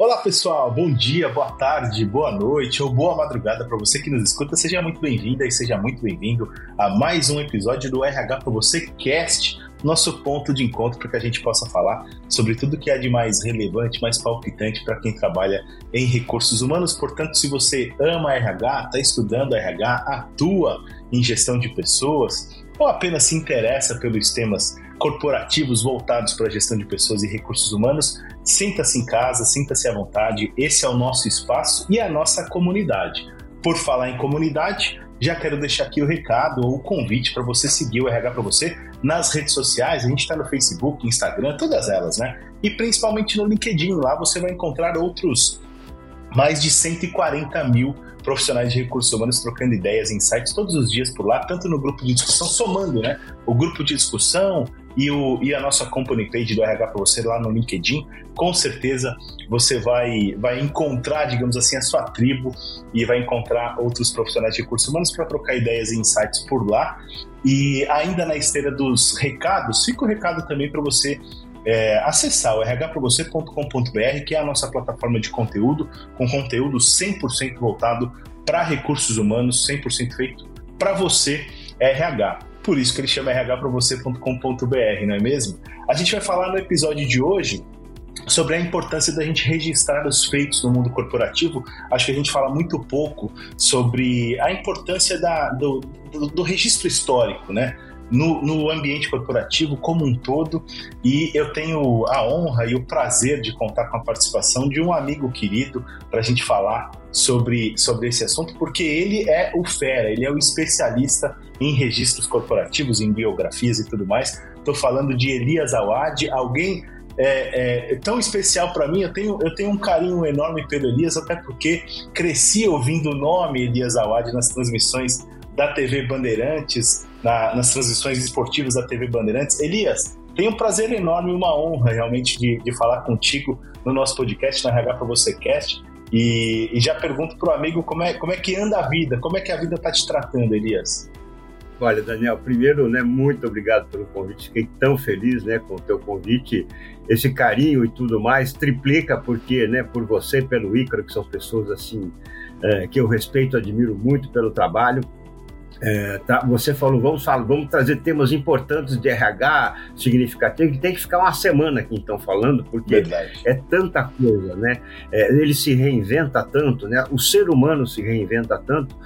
Olá pessoal, bom dia, boa tarde, boa noite ou boa madrugada para você que nos escuta. Seja muito bem-vinda e seja muito bem-vindo a mais um episódio do RH para você Cast, nosso ponto de encontro para que a gente possa falar sobre tudo que é de mais relevante, mais palpitante para quem trabalha em recursos humanos. Portanto, se você ama RH, está estudando RH, atua em gestão de pessoas ou apenas se interessa pelos temas corporativos voltados para a gestão de pessoas e recursos humanos, sinta-se em casa, sinta-se à vontade. Esse é o nosso espaço e a nossa comunidade. Por falar em comunidade, já quero deixar aqui o recado ou o convite para você seguir o RH para você nas redes sociais. A gente está no Facebook, Instagram, todas elas, né? E principalmente no LinkedIn. Lá você vai encontrar outros mais de 140 mil profissionais de recursos humanos trocando ideias, insights todos os dias por lá, tanto no grupo de discussão, somando, né? O grupo de discussão e, o, e a nossa company page do RH para você lá no LinkedIn. Com certeza você vai, vai encontrar, digamos assim, a sua tribo e vai encontrar outros profissionais de recursos humanos para trocar ideias e insights por lá. E ainda na esteira dos recados, fica o recado também para você é, acessar o rhpravocê.com.br, que é a nossa plataforma de conteúdo, com conteúdo 100% voltado para recursos humanos, 100% feito para você, RH. Por isso que ele chama rhpravocê.com.br, não é mesmo? A gente vai falar no episódio de hoje sobre a importância da gente registrar os feitos no mundo corporativo. Acho que a gente fala muito pouco sobre a importância da, do, do, do registro histórico, né? No, no ambiente corporativo como um todo. E eu tenho a honra e o prazer de contar com a participação de um amigo querido para a gente falar sobre, sobre esse assunto, porque ele é o fera, ele é o especialista em registros corporativos, em biografias e tudo mais. Estou falando de Elias Awad, alguém é, é, tão especial para mim. Eu tenho, eu tenho um carinho enorme pelo Elias, até porque cresci ouvindo o nome Elias Awad nas transmissões da TV Bandeirantes, na, nas transmissões esportivas da TV Bandeirantes. Elias, tenho um prazer enorme uma honra realmente de, de falar contigo no nosso podcast, na RH para você Cast. E, e já pergunto para o amigo como é, como é que anda a vida, como é que a vida está te tratando, Elias? Olha, Daniel, primeiro, né, muito obrigado pelo convite. Fiquei tão feliz, né, com o teu convite. Esse carinho e tudo mais triplica porque, né, por você, pelo Ícaro, que são pessoas assim é, que eu respeito, admiro muito pelo trabalho. É, tá, você falou, vamos falar, vamos trazer temas importantes de RH significativo, que tem que ficar uma semana aqui então falando, porque Verdade. é tanta coisa, né? É, ele se reinventa tanto, né? O ser humano se reinventa tanto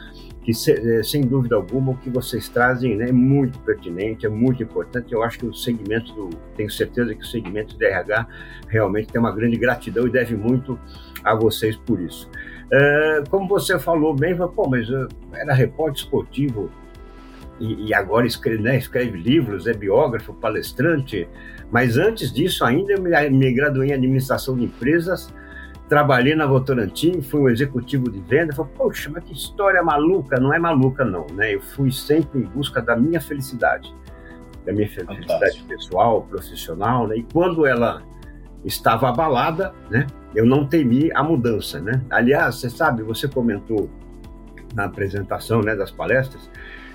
que é, sem dúvida alguma o que vocês trazem né, é muito pertinente, é muito importante. Eu acho que o segmento do, tenho certeza que o segmento do RH realmente tem uma grande gratidão e deve muito a vocês por isso. É, como você falou bem, pô, mas era repórter esportivo e, e agora escreve, né, escreve, livros, é biógrafo, palestrante, mas antes disso ainda eu me, me graduei em administração de empresas, trabalhei na Votorantim, fui um executivo de venda, falei, poxa, mas que história maluca, não é maluca não, né? Eu fui sempre em busca da minha felicidade, da minha felicidade Fantástico. pessoal, profissional, né? E quando ela estava abalada, né? Eu não temi a mudança, né? Aliás, você sabe, você comentou na apresentação, né, das palestras,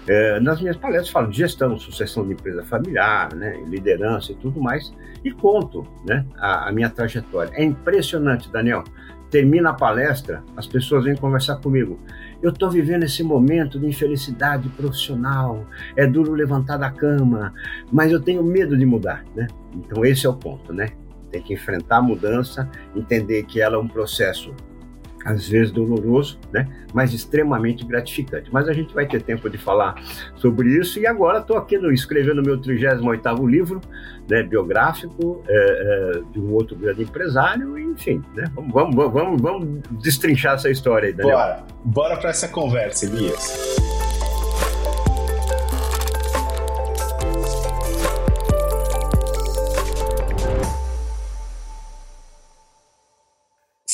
é, nas minhas palestras falo de gestão, sucessão de empresa familiar, né, liderança e tudo mais, e conto, né, a, a minha trajetória. É impressionante, Daniel. Termina a palestra, as pessoas vêm conversar comigo. Eu estou vivendo esse momento de infelicidade profissional, é duro levantar da cama, mas eu tenho medo de mudar, né? Então esse é o ponto, né? Tem que enfrentar a mudança, entender que ela é um processo às vezes doloroso, né? mas extremamente gratificante. Mas a gente vai ter tempo de falar sobre isso. E agora estou aqui no, escrevendo meu 38º livro, né, biográfico, é, é, de um outro grande empresário, enfim, né? vamos, vamos, vamos, vamos destrinchar essa história aí, Daniel. Bora, bora para essa conversa, Elias.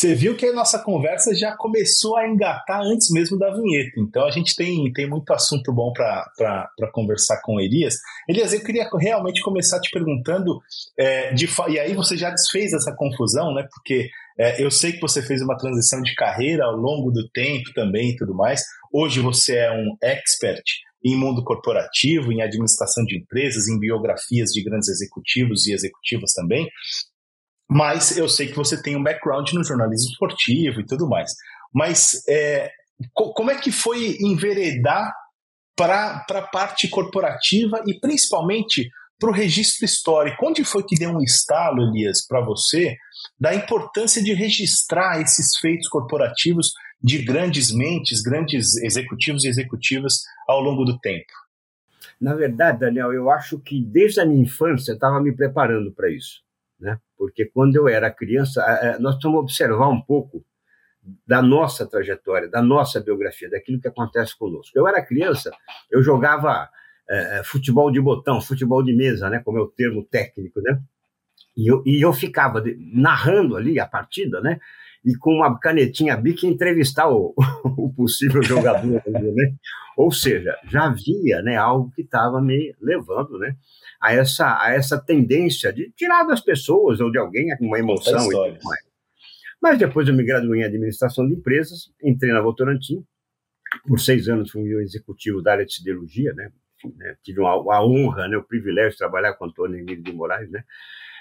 Você viu que a nossa conversa já começou a engatar antes mesmo da vinheta. Então a gente tem, tem muito assunto bom para conversar com o Elias. Elias, eu queria realmente começar te perguntando, é, de, e aí você já desfez essa confusão, né? Porque é, eu sei que você fez uma transição de carreira ao longo do tempo também e tudo mais. Hoje você é um expert em mundo corporativo, em administração de empresas, em biografias de grandes executivos e executivas também. Mas eu sei que você tem um background no jornalismo esportivo e tudo mais. Mas é, como é que foi enveredar para a parte corporativa e principalmente para o registro histórico? Onde foi que deu um estalo, Elias, para você, da importância de registrar esses feitos corporativos de grandes mentes, grandes executivos e executivas ao longo do tempo? Na verdade, Daniel, eu acho que desde a minha infância eu estava me preparando para isso. Né? Porque quando eu era criança, nós precisamos observar um pouco da nossa trajetória, da nossa biografia, daquilo que acontece conosco. Eu era criança, eu jogava é, é, futebol de botão, futebol de mesa, né, como é o termo técnico, né? E eu, e eu ficava narrando ali a partida, né? E com uma canetinha bica entrevistar o, o possível jogador, né? Ou seja, já havia, né, algo que estava me levando, né, a essa a essa tendência de tirar das pessoas ou de alguém uma emoção e tudo mais. Mas depois eu me graduei em administração de empresas, entrei na Votorantim, por seis anos fui o executivo da área de siderurgia, né? Né? Tive a honra, né? o privilégio de trabalhar com Antônio Emílio de Moraes, né?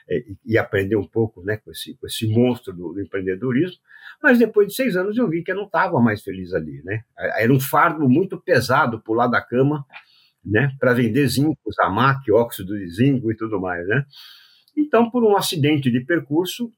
E, e, aprender um pouco né, com, esse, com esse monstro do, do, empreendedorismo. Mas depois de seis anos eu vi que eu não estava mais feliz ali. Né? Era um fardo muito pesado pular da cama né, para vender zinco, zamac, óxido de zinco e tudo mais. Né? Então, por um acidente de percurso,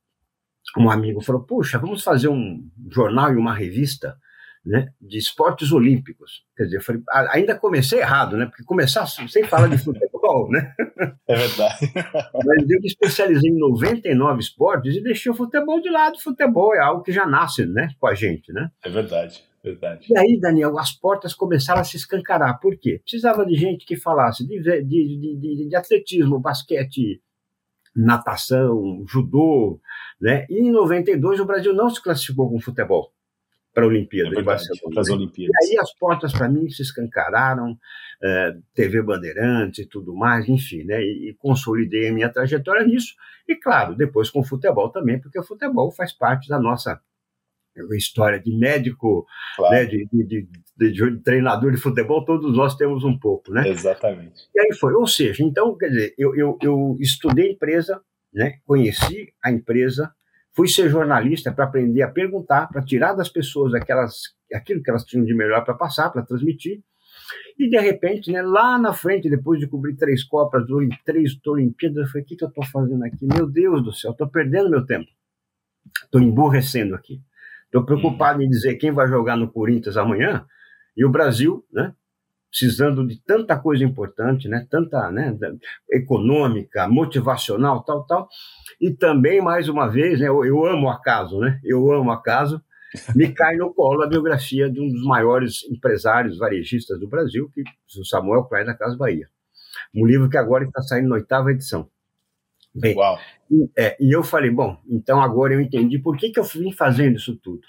um amigo falou: Puxa, vamos fazer um jornal e uma revista né, de esportes olímpicos. Quer dizer, falei, ainda comecei errado, né? Porque começar sem falar de futebol, né? É verdade. Mas eu me especializei em 99 esportes e deixei o futebol de lado. Futebol é algo que já nasce né, com a gente, né? É verdade. Verdade. E aí, Daniel, as portas começaram a se escancarar. Por quê? Precisava de gente que falasse de, de, de, de atletismo, basquete, natação, judô, né? E em 92 o Brasil não se classificou com futebol para a Olimpíada é verdade, Para as Olimpíadas. E aí as portas para mim se escancararam, é, TV Bandeirantes e tudo mais, enfim, né? E, e, consolidei a minha trajetória nisso. E claro, depois com o futebol também, porque o futebol faz parte da nossa história de médico, claro. né, de, de, de, de, treinador de futebol, todos nós temos um pouco, né? Exatamente. E aí foi, ou seja, então, quer dizer, eu, eu, eu estudei empresa, né, conheci a empresa, fui ser jornalista para aprender a perguntar, para tirar das pessoas aquelas, aquilo que elas tinham de melhor para passar, para transmitir, e de repente, né, lá na frente, depois de cobrir três Copas, três Olimpíadas, eu falei: o que, que eu estou fazendo aqui? Meu Deus do céu, estou perdendo meu tempo. Estou emborrecendo aqui. Estou preocupado em dizer quem vai jogar no Corinthians amanhã e o Brasil, né? Precisando de tanta coisa importante, né? Tanta, né? Econômica, motivacional, tal, tal. E também, mais uma vez, né? Eu, eu amo acaso, né? Eu amo acaso. Me cai no colo a biografia de um dos maiores empresários varejistas do Brasil, que o Samuel Klein da Casa Bahia. Um livro que agora está saindo na oitava edição. Bem, Uau. E, é, e eu falei, bom, então agora eu entendi por que, que eu vim fazendo isso tudo.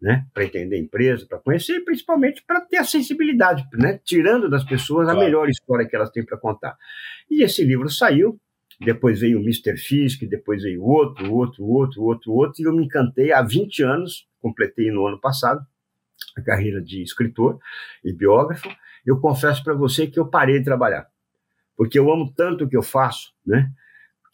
Né, para entender a empresa, para conhecer, principalmente para ter a sensibilidade, né, tirando das pessoas claro. a melhor história que elas têm para contar. E esse livro saiu, depois veio o Mr. Fisk, depois veio outro, outro, outro, outro, outro, e eu me encantei há 20 anos, completei no ano passado, a carreira de escritor e biógrafo. Eu confesso para você que eu parei de trabalhar, porque eu amo tanto o que eu faço, né?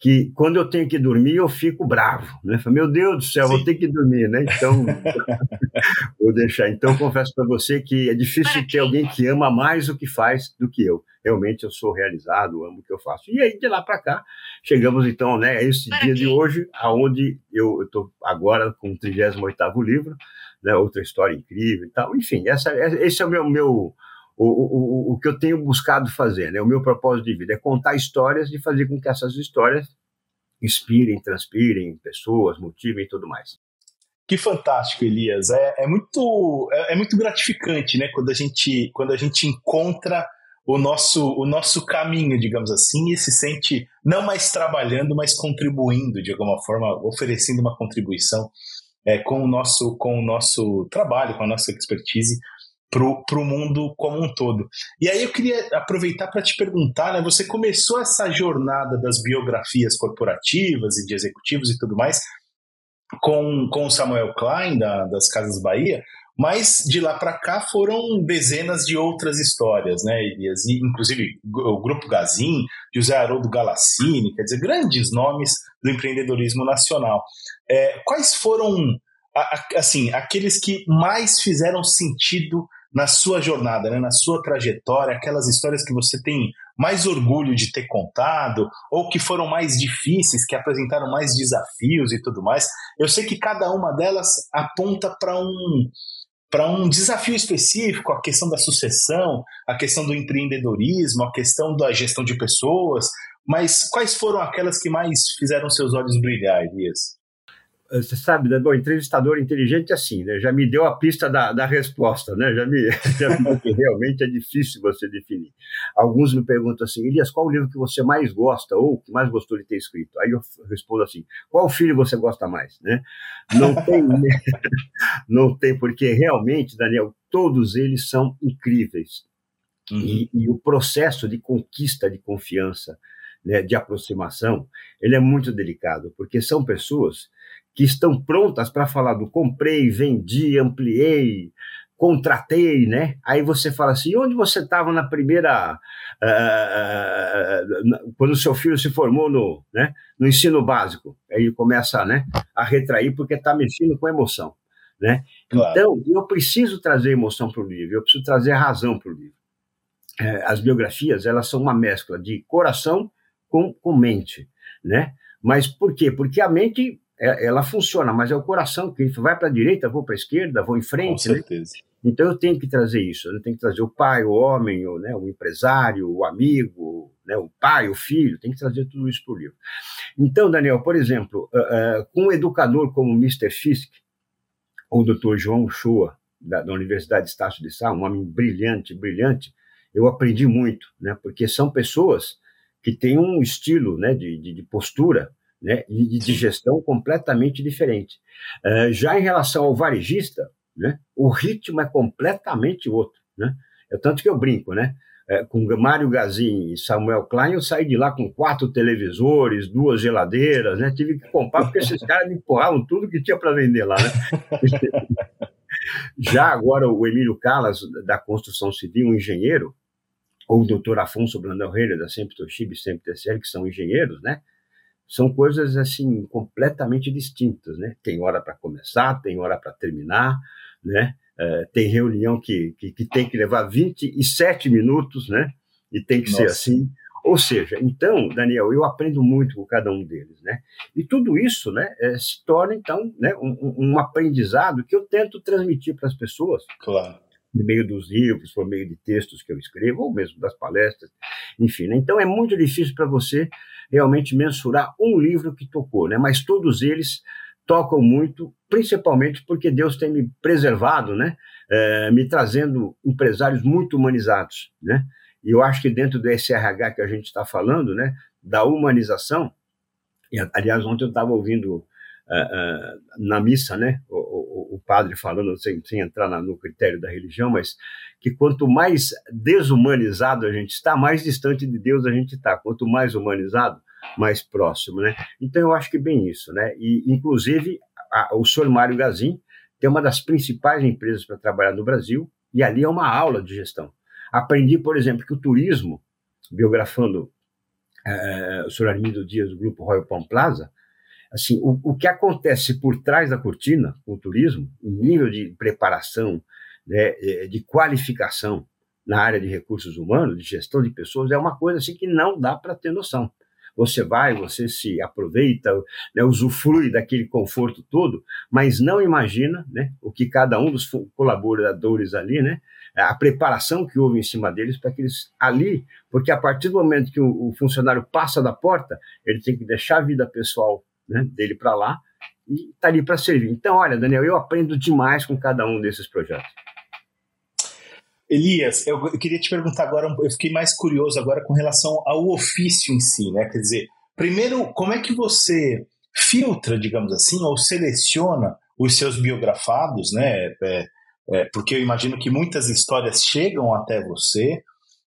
Que quando eu tenho que dormir eu fico bravo, né? Meu Deus do céu, Sim. vou ter que dormir, né? Então vou deixar. Então confesso para você que é difícil ter alguém que ama mais o que faz do que eu. Realmente eu sou realizado, amo o que eu faço. E aí de lá para cá chegamos então, né? A esse dia de hoje, aonde eu estou agora com o 38 livro, né? Outra história incrível e tal. Enfim, essa, esse é o meu, meu o, o, o que eu tenho buscado fazer, né? o meu propósito de vida é contar histórias e fazer com que essas histórias inspirem, transpirem pessoas, motivem e tudo mais. Que fantástico, Elias. É, é muito, é, é, muito gratificante, né? Quando a gente, quando a gente encontra o nosso, o nosso caminho, digamos assim, e se sente não mais trabalhando, mas contribuindo de alguma forma, oferecendo uma contribuição é, com o nosso, com o nosso trabalho, com a nossa expertise para o mundo como um todo. E aí eu queria aproveitar para te perguntar, né? Você começou essa jornada das biografias corporativas e de executivos e tudo mais com, com o Samuel Klein, da, das Casas Bahia. Mas de lá para cá foram dezenas de outras histórias, né, inclusive o Grupo Gazin, José Haroldo Galassini, quer dizer, grandes nomes do empreendedorismo nacional. É, quais foram, assim, aqueles que mais fizeram sentido na sua jornada, né, na sua trajetória, aquelas histórias que você tem mais orgulho de ter contado, ou que foram mais difíceis, que apresentaram mais desafios e tudo mais. Eu sei que cada uma delas aponta para um para um desafio específico, a questão da sucessão, a questão do empreendedorismo, a questão da gestão de pessoas, mas quais foram aquelas que mais fizeram seus olhos brilhar, Elias? Você sabe, né? Bom, entrevistador inteligente é assim, né? Já me deu a pista da, da resposta, né? Já me, já me que realmente é difícil você definir. Alguns me perguntam assim, Elias, qual o livro que você mais gosta ou que mais gostou de ter escrito? Aí eu respondo assim, qual filho você gosta mais, né? Não tem, não tem, porque realmente, Daniel, todos eles são incríveis. Uhum. E, e o processo de conquista de confiança, né, de aproximação, ele é muito delicado, porque são pessoas que estão prontas para falar do comprei, vendi, ampliei, contratei, né? Aí você fala assim, onde você estava na primeira, uh, quando o seu filho se formou no, né, no ensino básico? Aí começa, né, a retrair porque está mexendo com emoção, né? Claro. Então, eu preciso trazer emoção para o livro, eu preciso trazer razão para o livro. É, as biografias, elas são uma mescla de coração com, com mente, né? Mas por quê? Porque a mente ela funciona, mas é o coração que vai para a direita, vou para a esquerda, vou em frente. Com né? certeza. Né? Então eu tenho que trazer isso, eu tenho que trazer o pai, o homem, o, né, o empresário, o amigo, né, o pai, o filho, tem que trazer tudo isso para o livro. Então, Daniel, por exemplo, uh, uh, com um educador como Mr. Fisk, ou o Dr. João Shoa, da, da Universidade de Estácio de Sá, um homem brilhante, brilhante, eu aprendi muito, né, porque são pessoas que têm um estilo né, de, de, de postura né, e de gestão completamente diferente. Uh, já em relação ao varejista, né, o ritmo é completamente outro. Né? É tanto que eu brinco, né? É, com Mário Gazin e Samuel Klein, eu saí de lá com quatro televisores, duas geladeiras, né? Tive que comprar porque esses caras me empurravam tudo que tinha para vender lá, né? Já agora o Emílio Calas, da construção civil, um engenheiro, ou o doutor Afonso Brandão Reira, da Sempre Toshiba e Sempre TCL, que são engenheiros, né? São coisas assim completamente distintas, né? Tem hora para começar, tem hora para terminar, né? É, tem reunião que, que, que, tem que levar 27 minutos, né? E tem que Nossa. ser assim. Ou seja, então, Daniel, eu aprendo muito com cada um deles, né? E tudo isso, né, é, se torna então, né, um, um aprendizado que eu tento transmitir para as pessoas. Claro por meio dos livros, por meio de textos que eu escrevo, ou mesmo das palestras, enfim. Né? Então é muito difícil para você realmente mensurar um livro que tocou, né? mas todos eles tocam muito, principalmente porque Deus tem me preservado, né? É, me trazendo empresários muito humanizados. Né? E eu acho que dentro do SRH que a gente está falando, né, da humanização, e, aliás, ontem eu estava ouvindo na missa, né, o, o, o padre falando, sem, sem entrar na, no critério da religião, mas que quanto mais desumanizado a gente está, mais distante de Deus a gente está. Quanto mais humanizado, mais próximo, né? Então eu acho que bem isso, né? E inclusive a, o senhor Mário Gazin tem uma das principais empresas para trabalhar no Brasil e ali é uma aula de gestão. Aprendi, por exemplo, que o turismo, biografando é, o senhor Armindo Dias do Grupo Royal Palm Plaza, assim, o, o que acontece por trás da cortina com o turismo, em nível de preparação, né, é, de qualificação na área de recursos humanos, de gestão de pessoas, é uma coisa assim que não dá para ter noção. Você vai, você se aproveita, né, usufrui daquele conforto todo, mas não imagina né, o que cada um dos colaboradores ali, né, a preparação que houve em cima deles para que eles ali, porque a partir do momento que o, o funcionário passa da porta, ele tem que deixar a vida pessoal né, dele para lá e está ali para servir. Então, olha, Daniel, eu aprendo demais com cada um desses projetos. Elias, eu, queria te perguntar agora, eu fiquei mais curioso agora com relação ao ofício em si, né? Quer dizer, primeiro, como é que você filtra, digamos assim, ou seleciona os seus biografados, né? É, é, porque eu imagino que muitas histórias chegam até você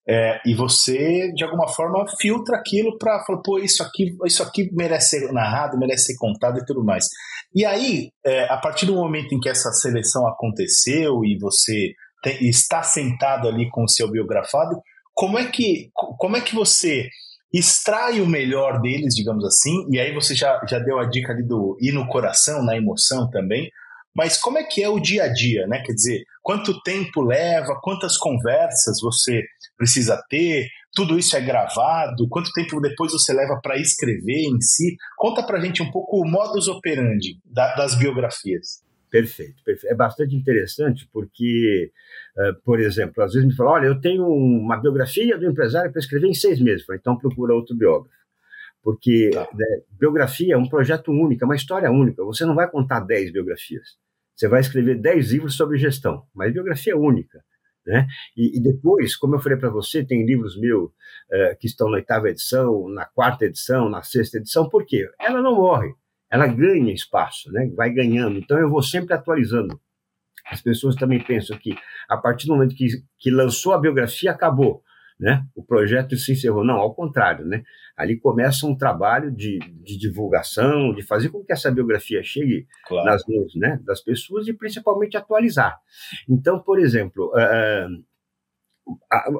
é, e você, de alguma forma, filtra aquilo para falar, pô, isso aqui, isso aqui merece ser narrado, merece ser contado e tudo mais. E aí, é, a partir do momento em que essa seleção aconteceu e você te, está sentado ali com o seu biografado, como é que, como é que você extrai o melhor deles, digamos assim, e aí você já, já deu a dica ali do ir no coração, na emoção também, mas como é que é o dia a dia, né? Quer dizer, quanto tempo leva, quantas conversas você precisa ter, tudo isso é gravado, quanto tempo depois você leva para escrever em si? Conta para gente um pouco o modus operandi da, das biografias. Perfeito, perfeito. É bastante interessante porque, uh, por exemplo, às vezes me falam, olha, eu tenho uma biografia do empresário para escrever em seis meses. Falei, então procura outro biógrafo. Porque tá. né, biografia é um projeto único, é uma história única. Você não vai contar dez biografias. Você vai escrever dez livros sobre gestão, mas biografia única. Né? E, e, depois, como eu falei para você, tem livros meus uh, que estão na oitava edição, na quarta edição, na sexta edição, por quê? Ela não morre ela ganha espaço, né? vai ganhando. Então eu vou sempre atualizando. As pessoas também pensam que a partir do momento que, que lançou a biografia, acabou. Né? O projeto se encerrou. Não, ao contrário. Né? Ali começa um trabalho de, de divulgação, de fazer com que essa biografia chegue claro. nas mãos né, das pessoas e principalmente atualizar. Então, por exemplo, uh,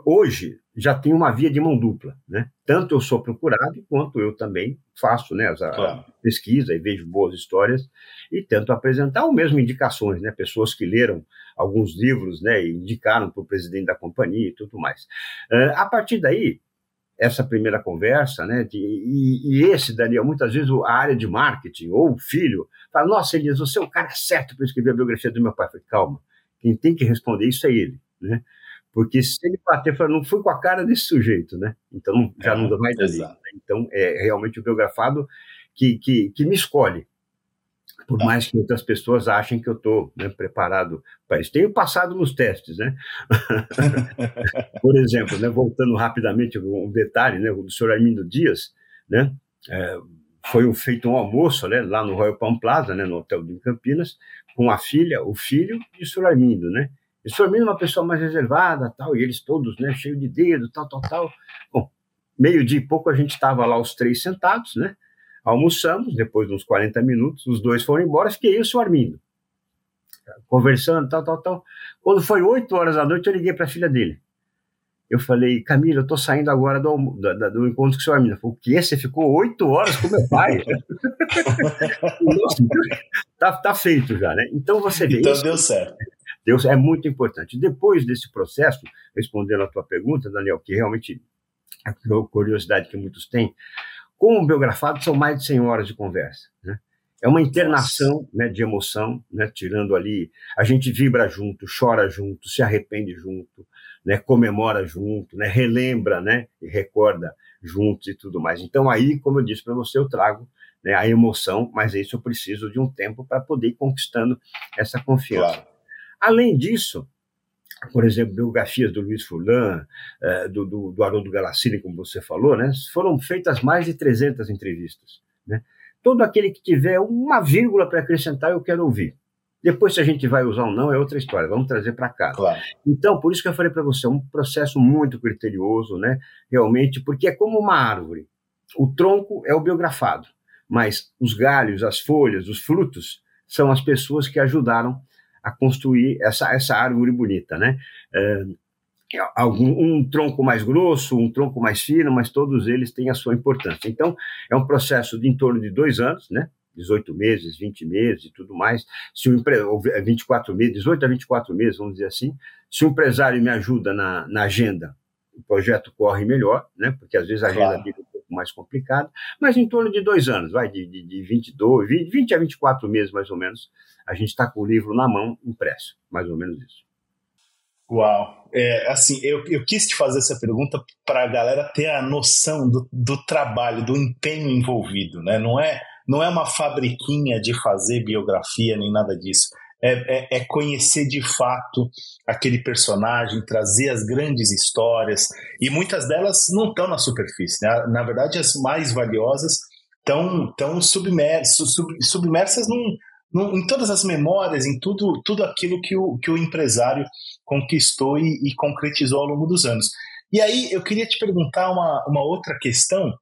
hoje já tem uma via de mão dupla, né? Tanto eu sou procurado quanto eu também faço, né, a claro. pesquisa e vejo boas histórias e tento apresentar ou mesmo indicações, né? Pessoas que leram alguns livros, né, indicaram para o presidente da companhia e tudo mais. Uh, a partir daí, essa primeira conversa, né, de, e, e, esse, Daniel, muitas vezes a área de marketing ou o filho fala, nossa, Elias, você é o cara certo para escrever a biografia do meu pai. Eu falei, calma, quem tem que responder isso é ele, né? Porque se ele bater, fala, não fui com a cara desse sujeito, né? Então já é, não dá mais ali. Né? Então é realmente o biografado que, que, que me escolhe. Por tá. mais que outras pessoas achem que eu estou né, preparado para isso. Tenho passado nos testes, né? Por exemplo, né, voltando rapidamente um detalhe, né, do senhor Armindo Dias, né? É, foi um, feito um almoço né, lá no Royal Palm Plaza, né, no hotel de Campinas, com a filha, o filho e o senhor Armindo, né? E o senhor é uma pessoa mais reservada, tal, e eles todos, né, cheio de dedo, tal, tal, tal. Bom, meio dia e pouco a gente estava lá os três sentados, né? Almoçamos, depois de uns 40 minutos, os dois foram embora, fiquei eu e o senhor Armindo. Conversando, tal, tal, tal. Quando foi 8 horas da noite, eu liguei para a filha dele. Eu falei, Camila, eu tô saindo agora do, do, do encontro com o seu amigo. Falei, o quê? Você ficou oito horas com meu pai? Nossa, tá, tá feito já, né? Então você vê. Então isso, deu certo. Deus é muito importante. Depois desse processo, respondendo à tua pergunta, Daniel, que realmente é a curiosidade que muitos têm, com o biografado são mais de 100 horas de conversa, né? É uma internação né, de emoção, né, tirando ali. A gente vibra junto, chora junto, se arrepende junto, né, comemora junto, né, relembra né, e recorda juntos e tudo mais. Então, aí, como eu disse para você, eu trago né, a emoção, mas isso eu preciso de um tempo para poder ir conquistando essa confiança. Claro. Além disso, por exemplo, biografias do Luiz Fulan, eh, do, do, do Haroldo Galassini, como você falou, né, foram feitas mais de 300 entrevistas. Né? Todo aquele que tiver uma vírgula para acrescentar, eu quero ouvir. Depois, se a gente vai usar ou não, é outra história. Vamos trazer para cá. Claro. Então, por isso que eu falei para você, é um processo muito criterioso, né? Realmente, porque é como uma árvore. O tronco é o biografado, mas os galhos, as folhas, os frutos são as pessoas que ajudaram a construir essa, essa árvore bonita, né? É, algum, um tronco mais grosso, um tronco mais fino, mas todos eles têm a sua importância. Então, é um processo de em torno de dois anos, né? 18 meses, 20 meses e tudo mais, se o empre... 24 meses, 18 a 24 meses, vamos dizer assim, se o empresário me ajuda na, na agenda, o projeto corre melhor, né? Porque às vezes a agenda claro. Mais complicada, mas em torno de dois anos, vai de, de, de 22, 20, 20 a 24 meses mais ou menos, a gente está com o livro na mão, impresso, mais ou menos isso. Uau! É, assim, eu, eu quis te fazer essa pergunta para a galera ter a noção do, do trabalho, do empenho envolvido, né? Não é, não é uma fabriquinha de fazer biografia nem nada disso. É, é, é, conhecer de fato aquele personagem, trazer as grandes histórias, e muitas delas não estão na superfície. Né? Na verdade, as mais valiosas estão tão submersas, sub, submersas num, num, em todas as memórias, em tudo, tudo aquilo que o, que o empresário conquistou e, e concretizou ao longo dos anos. E aí eu queria te perguntar uma, uma outra questão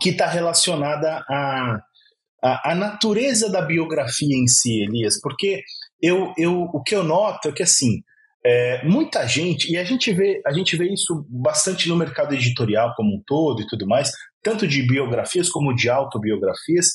que está relacionada a, a, a, natureza da biografia em si, Elias, porque eu, eu, o que eu noto é que assim é, muita gente e a gente vê a gente vê isso bastante no mercado editorial como um todo e tudo mais, tanto de biografias como de autobiografias,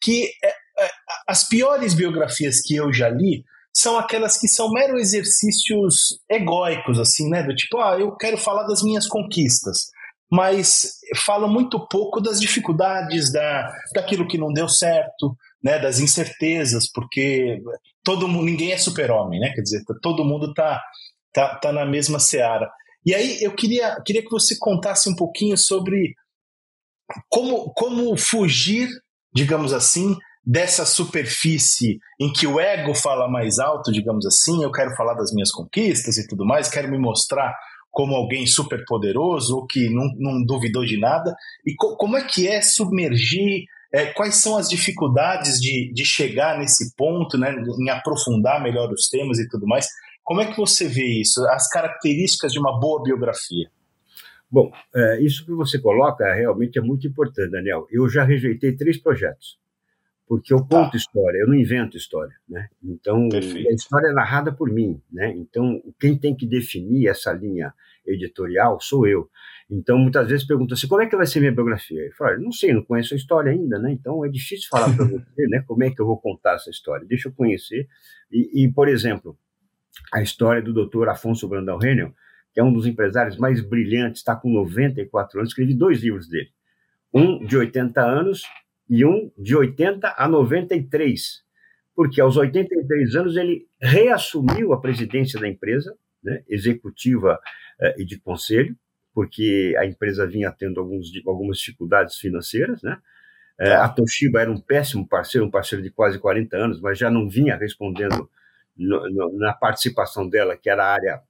que é, é, as piores biografias que eu já li são aquelas que são mero exercícios egóicos, assim, né? Do tipo, ah, eu quero falar das minhas conquistas mas fala muito pouco das dificuldades, da, daquilo que não deu certo, né, das incertezas, porque todo mundo, ninguém é super-homem, né? Quer dizer, todo mundo tá, tá, tá na mesma seara. E aí eu queria, queria que você contasse um pouquinho sobre como, como fugir, digamos assim, dessa superfície em que o ego fala mais alto, digamos assim, eu quero falar das minhas conquistas e tudo mais, quero me mostrar como alguém super poderoso ou que não, não duvidou de nada? E co como é que é submergir? É, quais são as dificuldades de, de chegar nesse ponto, né, em aprofundar melhor os temas e tudo mais? Como é que você vê isso? As características de uma boa biografia? Bom, é, isso que você coloca realmente é muito importante, Daniel. Eu já rejeitei três projetos, porque eu conto tá. história, eu não invento história, né? Então, Perfeito. a história é narrada por mim, né? Então, quem tem que definir essa linha editorial sou eu. Então, muitas vezes perguntam assim, como é que vai ser minha biografia? Eu falo, não sei, não conheço a história ainda, né? Então, é difícil falar para você, né? Como é que eu vou contar essa história? Deixa eu conhecer. E, e por exemplo, a história do doutor Afonso Brandão Renel, que é um dos empresários mais brilhantes, está com 94 anos, escrevi dois livros dele. Um de 80 anos e um de 80 a 93. Porque aos 83 anos ele reassumiu a presidência da empresa, né, executiva eh, e de conselho, porque a empresa vinha tendo alguns, algumas dificuldades financeiras, né? Eh, a Toshiba era um péssimo parceiro, um parceiro de quase 40 anos, mas já não vinha respondendo no, no, na participação dela, que era a área,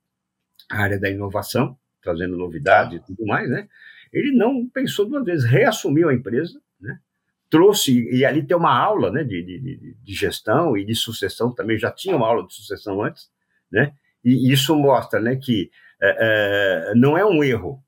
a área da inovação, trazendo novidade e tudo mais, né? Ele não pensou duas vezes, reassumiu a empresa, né? Trouxe, e ali tem uma aula né, de, de, de, gestão e de sucessão também, já tinha uma aula de sucessão antes, né? E isso mostra né, que é, é, não é um erro.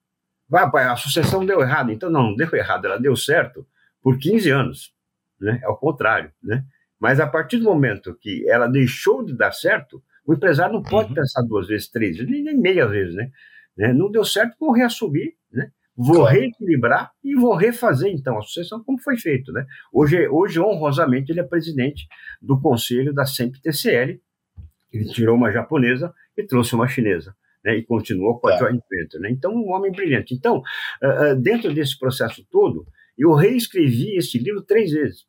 Vai, pai, a sucessão deu errado. Então, não, não deu errado, ela deu certo por 15 anos. Né? É o contrário. Né? Mas a partir do momento que ela deixou de dar certo, o empresário não pode uhum. pensar duas vezes, três vezes, nem, nem meia vez. Né? né? Não deu certo, vou reassumir, né? Vou claro. reequilibrar e vou refazer então a sucessão como foi feito. Né? Hoje, hoje, honrosamente, ele é presidente do conselho da SEMP TCL. Ele tirou uma japonesa e trouxe uma chinesa né, e continuou com a é. joint venture. Né? Então, um homem brilhante. Então, uh, dentro desse processo todo, eu reescrevi esse livro três vezes,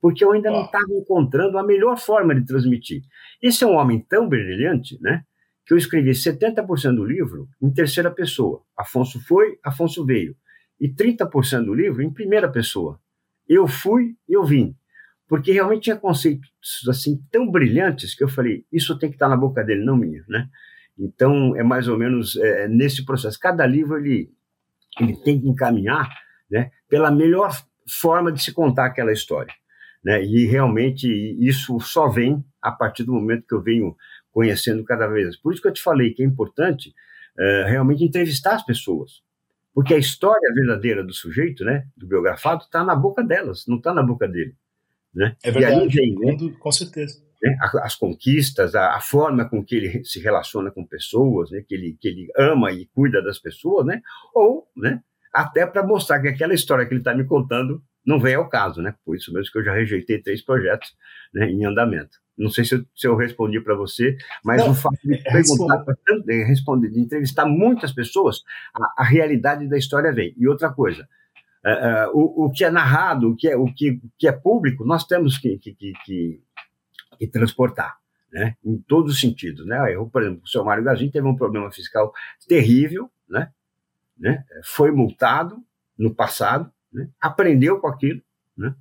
porque eu ainda não estava encontrando a melhor forma de transmitir. Esse é um homem tão brilhante, né, que eu escrevi 70% do livro em terceira pessoa. Afonso foi, Afonso veio. E 30% do livro em primeira pessoa. Eu fui, eu vim. Porque realmente tinha conceitos assim tão brilhantes que eu falei, isso tem que estar na boca dele, não minha, né? Então, é mais ou menos é, nesse processo. Cada livro ele, ele tem que encaminhar né, pela melhor forma de se contar aquela história. Né? E realmente isso só vem a partir do momento que eu venho conhecendo cada vez. Por isso que eu te falei que é importante é, realmente entrevistar as pessoas. Porque a história verdadeira do sujeito, né, do biografado, está na boca delas, não está na boca dele. Né? É verdade, e aí vem, né? com certeza né, as conquistas, a, a, forma com que ele se relaciona com pessoas, né, que, ele, que ele ama e cuida das pessoas, né, ou né, até para mostrar que aquela história que ele está me contando não vem ao caso, né? Por isso mesmo que eu já rejeitei três projetos né, em andamento. Não sei se eu, se eu respondi para você, mas não, o fato de é, perguntar, de responder, de entrevistar muitas pessoas, a, a, realidade da história vem. E outra coisa, uh, uh, o, o que é narrado, o que é, o que, que é público, nós temos que, que, que e transportar, né? Em todos os sentidos, né? Eu, por exemplo, o seu Mário Gazin teve um problema fiscal terrível, né? né? Foi multado no passado, né? aprendeu com aquilo, né?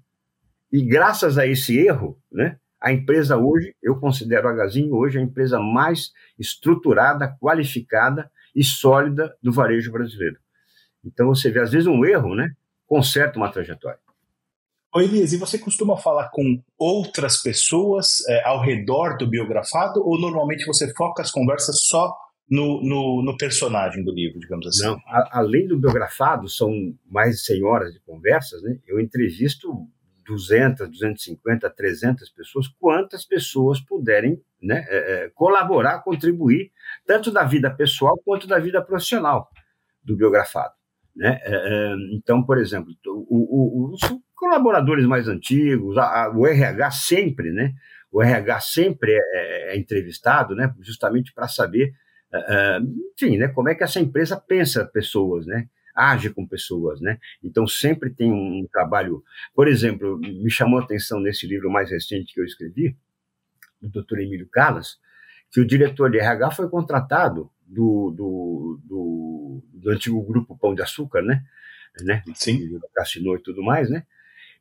E graças a esse erro, né? A empresa hoje, eu considero a Gazin hoje a empresa mais estruturada, qualificada e sólida do varejo brasileiro. Então você vê, às vezes um erro, né? Conserta uma trajetória. Oi, Elias, e você costuma falar com outras pessoas é, ao redor do biografado ou normalmente você foca as conversas só no, no, no personagem do livro, digamos assim? Não, a, além do biografado, são mais de 100 horas de conversas, né? Eu entrevisto 200, 250, 300 pessoas, quantas pessoas puderem né, é, é, colaborar, contribuir, tanto da vida pessoal quanto da vida profissional do biografado. Né? É, é então, por exemplo, o, o, os colaboradores mais antigos, a, a, o RH sempre, né? O RH sempre é, é, é entrevistado, né? Justamente para saber, enfim, né? Como é que essa empresa pensa pessoas, né? Age com pessoas, né? Então sempre tem um trabalho. Por exemplo, me chamou a atenção nesse livro mais recente que eu escrevi, do Dr. Emílio Calas, que o diretor de RH foi contratado do, do, do, do antigo grupo Pão de Açúcar, né? né? Sim. Ele assinou e tudo mais, né?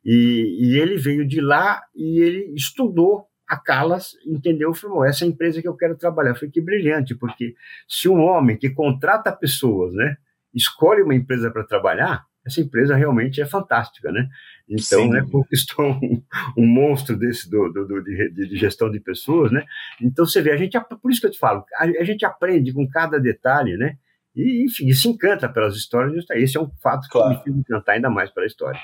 E, e, ele veio de lá e ele estudou a Calas, entendeu? Falou, essa é a empresa que eu quero trabalhar. Foi que brilhante, porque se um homem que contrata pessoas, né? Escolhe uma empresa para trabalhar, essa empresa realmente é fantástica, né? Então, Sim. né, conquistou um, um, monstro desse do, do, do de, de, gestão de pessoas, né? Então você vê, a gente, por isso que eu te falo, a, a gente aprende com cada detalhe, né? E, enfim, se encanta pelas histórias, esse é um fato que claro. me fez encantar ainda mais pela história.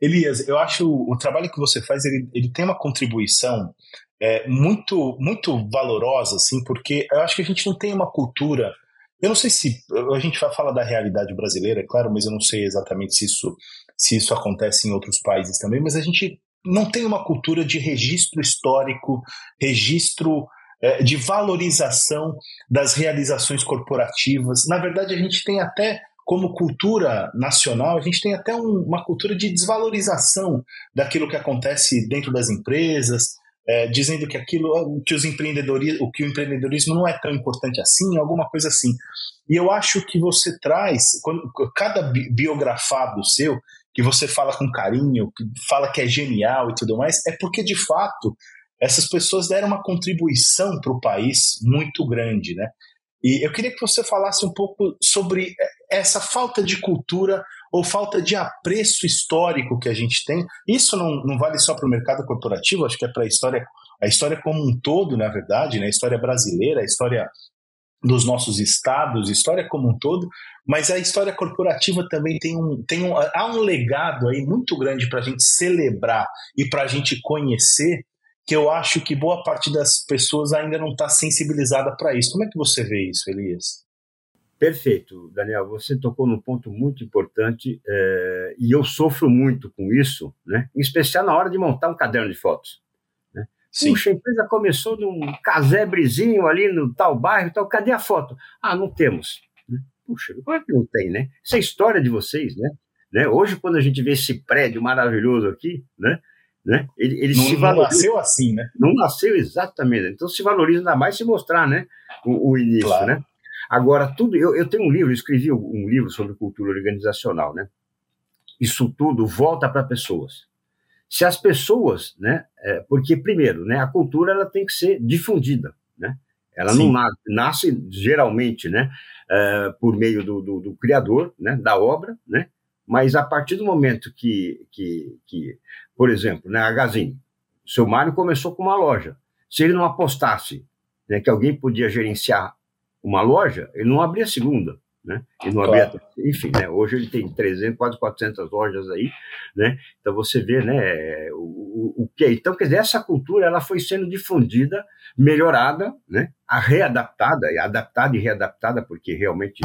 Elias, eu acho o, o trabalho que você faz, ele, ele tem uma contribuição é, muito, muito valorosa, assim, porque eu acho que a gente não tem uma cultura eu não sei se a gente vai falar da realidade brasileira, é claro, mas eu não sei exatamente se isso, se isso acontece em outros países também, mas a gente não tem uma cultura de registro histórico, registro é, de valorização das realizações corporativas. Na verdade, a gente tem até como cultura nacional, a gente tem até um, uma cultura de desvalorização daquilo que acontece dentro das empresas, é, dizendo que aquilo, que os empreendedores, o que o empreendedorismo não é tão importante assim, alguma coisa assim. E eu acho que você traz, quando, cada biografado seu, que você fala com carinho, que fala que é genial e tudo mais, é porque de fato essas pessoas deram uma contribuição para o país muito grande, né? E eu queria que você falasse um pouco sobre essa falta de cultura ou falta de apreço histórico que a gente tem. Isso não, não vale só para o mercado corporativo, acho que é para a história, a história como um todo, na verdade, né? a história brasileira, a história dos nossos estados, história como um todo, mas a história corporativa também tem um, tem um, há um legado aí muito grande para a gente celebrar e para a gente conhecer que eu acho que boa parte das pessoas ainda não está sensibilizada para isso. Como é que você vê isso, Elias? Perfeito, Daniel. Você tocou num ponto muito importante é, e eu sofro muito com isso, né? Em especial na hora de montar um caderno de fotos. Né? Sim. Puxa, a empresa começou num casebrezinho ali no tal bairro, tal. Cadê a foto? Ah, não temos. Né? Puxa, como é que não tem, né? Isso é história de vocês, né? né? Hoje, quando a gente vê esse prédio maravilhoso aqui, né? Né? Ele, ele não, se valoriza, não nasceu assim, né? Não nasceu exatamente. Então se valoriza ainda mais se mostrar né, o, o início. Claro. Né? Agora, tudo. Eu, eu tenho um livro, eu escrevi um livro sobre cultura organizacional. Né? Isso tudo volta para pessoas. Se as pessoas, né, é, porque primeiro, né, a cultura ela tem que ser difundida, né? Ela Sim. não nasce, nasce, geralmente, né, é, por meio do, do, do, criador, né, da obra, né, mas a partir do momento que, que, que por exemplo, né, a Gazin, seu Mário começou com uma loja. Se ele não apostasse né, que alguém podia gerenciar uma loja, ele não abria a segunda. Né? Ele não abria, claro. enfim, né? hoje ele tem 300, quase 400 lojas aí, né? Então você vê, né, o, o, que Então, quer dizer, essa cultura ela foi sendo difundida, melhorada, né? A readaptada, adaptada e readaptada, porque realmente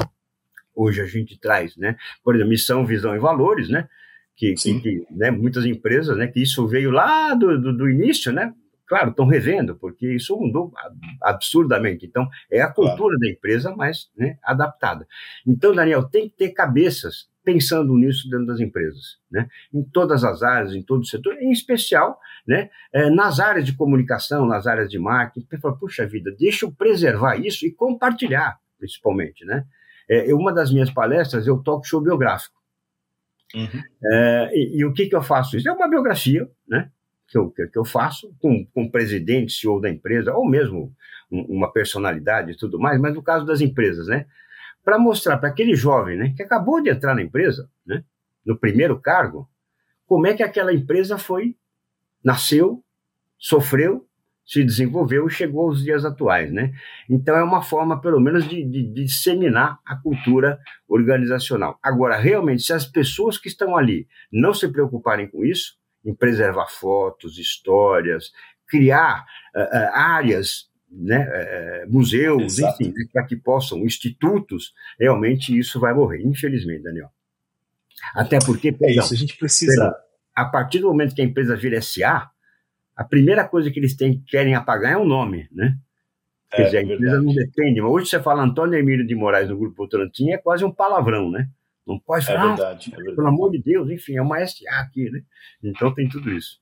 hoje a gente traz, né? Por exemplo, missão, visão e valores, né? Que, que, que né, muitas empresas, né? Que isso veio lá do, do, do início, né? Claro, estão revendo, porque isso mudou absurdamente. Então, é a cultura claro. da empresa, mas né, adaptada. Então, Daniel, tem que ter cabeças pensando nisso dentro das empresas, né? Em todas as áreas, em todo o setor, em especial, né? É, nas áreas de comunicação, nas áreas de marketing. Você fala, puxa vida, deixa eu preservar isso e compartilhar, principalmente, né? É, uma das minhas palestras eu toco show biográfico. Uhum. É, e, e, o que, que eu faço? Isso é uma biografia, né? Que eu, que, eu faço com, com o presidente, CEO da empresa, ou mesmo um, uma personalidade e tudo mais, mas no caso das empresas, né? Para mostrar para aquele jovem, né, que acabou de entrar na empresa, né, no primeiro cargo, como é que aquela empresa foi, nasceu, sofreu se desenvolveu e chegou aos dias atuais, né? Então é uma forma, pelo menos, de, de, de, disseminar a cultura organizacional. Agora, realmente, se as pessoas que estão ali não se preocuparem com isso, em preservar fotos, histórias, criar uh, áreas né, é, museus, Exato. enfim, né, para que possam, institutos, realmente isso vai morrer, infelizmente, Daniel. Até porque, perdão, é isso, a gente precisa. Perdão, a partir do momento que a empresa vira SA, a primeira coisa que eles têm, querem apagar é o nome, né? Quer é, dizer, a empresa verdade. não depende. Mas hoje você fala Antônio Emílio de Moraes no Grupo Votorantim, é quase um palavrão, né? Não pode é falar, é verdade, é verdade. pelo amor de Deus, enfim, é uma SA aqui, né? Então tem tudo isso.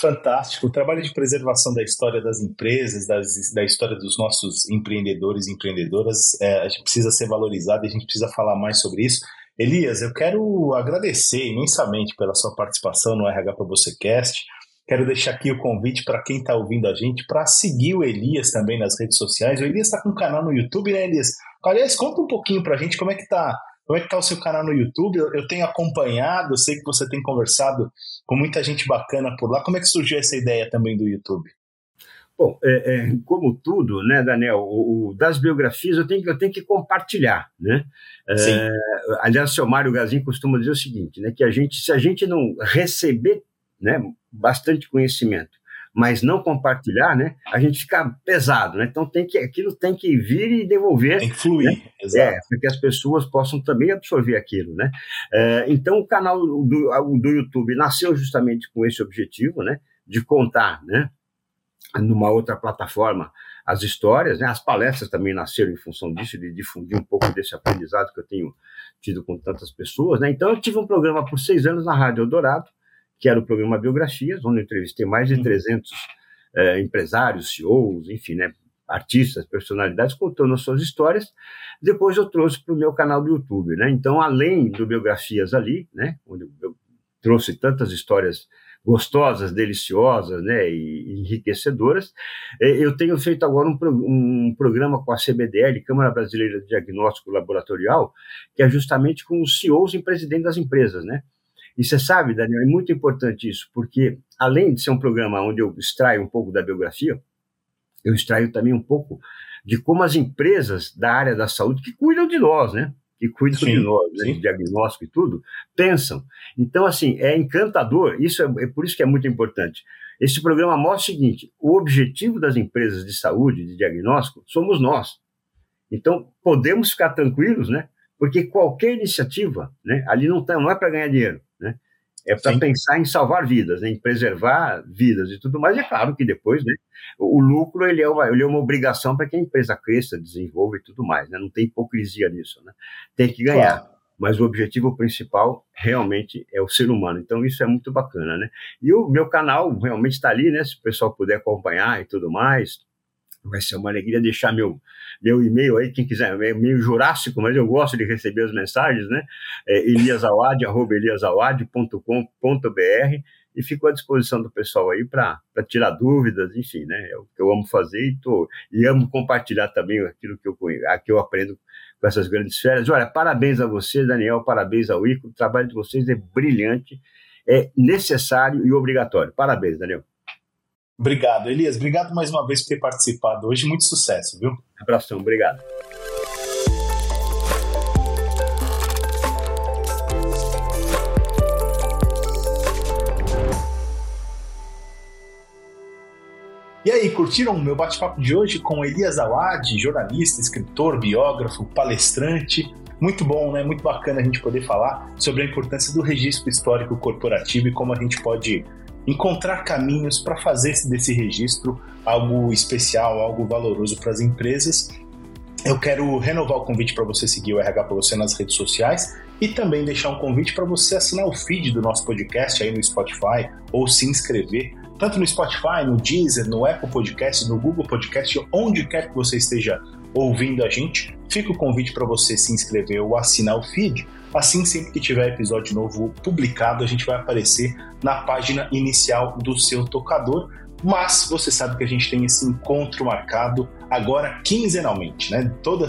Fantástico. O trabalho de preservação da história das empresas, das, da história dos nossos empreendedores e empreendedoras, é, a gente precisa ser valorizado e a gente precisa falar mais sobre isso. Elias, eu quero agradecer imensamente pela sua participação no RH para você Cast. Quero deixar aqui o convite para quem está ouvindo a gente para seguir o Elias também nas redes sociais. O Elias está com um canal no YouTube, né, Elias? Aliás, conta um pouquinho para a gente como é que está como é que está o seu canal no YouTube? Eu, eu, tenho acompanhado, eu sei que você tem conversado com muita gente bacana por lá. Como é que surgiu essa ideia também do YouTube? Bom, é, é, como tudo, né, Daniel, o, o, das biografias eu tenho, eu tenho que compartilhar, né? É, aliás, o seu Mário Gazin costuma dizer o seguinte, né, que a gente, se a gente não receber né, bastante conhecimento mas não compartilhar, né, a gente fica pesado, né? Então tem que aquilo tem que vir e devolver. Tem que fluir, né? exato. É, para que as pessoas possam também absorver aquilo, né? É, então o canal do, do YouTube nasceu justamente com esse objetivo, né? De contar, né? Numa outra plataforma as histórias, né? As palestras também nasceram em função disso, de difundir um pouco desse aprendizado que eu tenho tido com tantas pessoas, né? Então eu tive um programa por seis anos na Rádio Eldorado, que era o programa Biografias, onde eu entrevistei mais de 300 é, empresários, CEOs, enfim, né, artistas, personalidades, contando as suas histórias. Depois eu trouxe para o meu canal do YouTube, né? Então, além do Biografias ali, né, onde eu trouxe tantas histórias gostosas, deliciosas, né, e enriquecedoras, é, eu tenho feito agora um, um programa com a CBDL, Câmara Brasileira de Diagnóstico Laboratorial, que é justamente com os CEOs e presidentes das empresas, né? E você sabe, Daniel, é muito importante isso, porque além de ser um programa onde eu extraio um pouco da biografia, eu extraio também um pouco de como as empresas da área da saúde que cuidam de nós, né? Que cuidam sim, de nós, né? de diagnóstico e tudo, pensam. Então, assim, é encantador, isso é, é por isso que é muito importante. Esse programa mostra o seguinte: o objetivo das empresas de saúde, de diagnóstico, somos nós. Então, podemos ficar tranquilos, né? Porque qualquer iniciativa, né, ali não, tá, não é para ganhar dinheiro? É para pensar em salvar vidas, né, em preservar vidas e tudo mais. É claro que depois, né, o, lucro ele é, uma, ele é uma obrigação para que a empresa cresça, desenvolva e tudo mais. Né? Não tem hipocrisia nisso. Né? Tem que ganhar. Claro. Mas o objetivo principal realmente é o ser humano. Então isso é muito bacana, né? E o meu canal realmente está ali, né? Se o pessoal puder acompanhar e tudo mais, vai ser uma alegria deixar meu, meu e-mail aí, quem quiser, é meio jurássico, mas eu gosto de receber as mensagens, né? É eliasawad.com.br e fico à disposição do pessoal aí para tirar dúvidas, enfim, né? É o que eu amo fazer e, tô, e amo compartilhar também aquilo que eu, que eu aprendo com essas grandes férias. Olha, parabéns a você, Daniel, parabéns ao Ico, o trabalho de vocês é brilhante, é necessário e obrigatório. Parabéns, Daniel. Obrigado, Elias. Obrigado mais uma vez por ter participado hoje. Muito sucesso, viu? Abração, obrigado. E aí, curtiram o meu bate-papo de hoje com Elias Awad, jornalista, escritor, biógrafo, palestrante? Muito bom, né? Muito bacana a gente poder falar sobre a importância do registro histórico corporativo e como a gente pode encontrar caminhos para fazer desse registro algo especial, algo valoroso para as empresas. Eu quero renovar o convite para você seguir o RH para você nas redes sociais e também deixar um convite para você assinar o feed do nosso podcast aí no Spotify ou se inscrever tanto no Spotify, no Deezer, no Apple Podcast, no Google Podcast, onde quer que você esteja ouvindo a gente. Fica o convite para você se inscrever ou assinar o feed Assim, sempre que tiver episódio novo publicado, a gente vai aparecer na página inicial do seu tocador. Mas você sabe que a gente tem esse encontro marcado agora quinzenalmente, né? Toda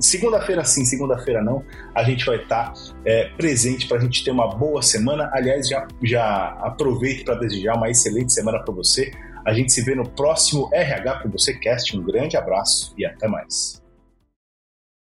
segunda-feira sim, segunda-feira não, a gente vai estar é, presente para a gente ter uma boa semana. Aliás, já, já aproveito para desejar uma excelente semana para você. A gente se vê no próximo RH para você Cast. Um grande abraço e até mais.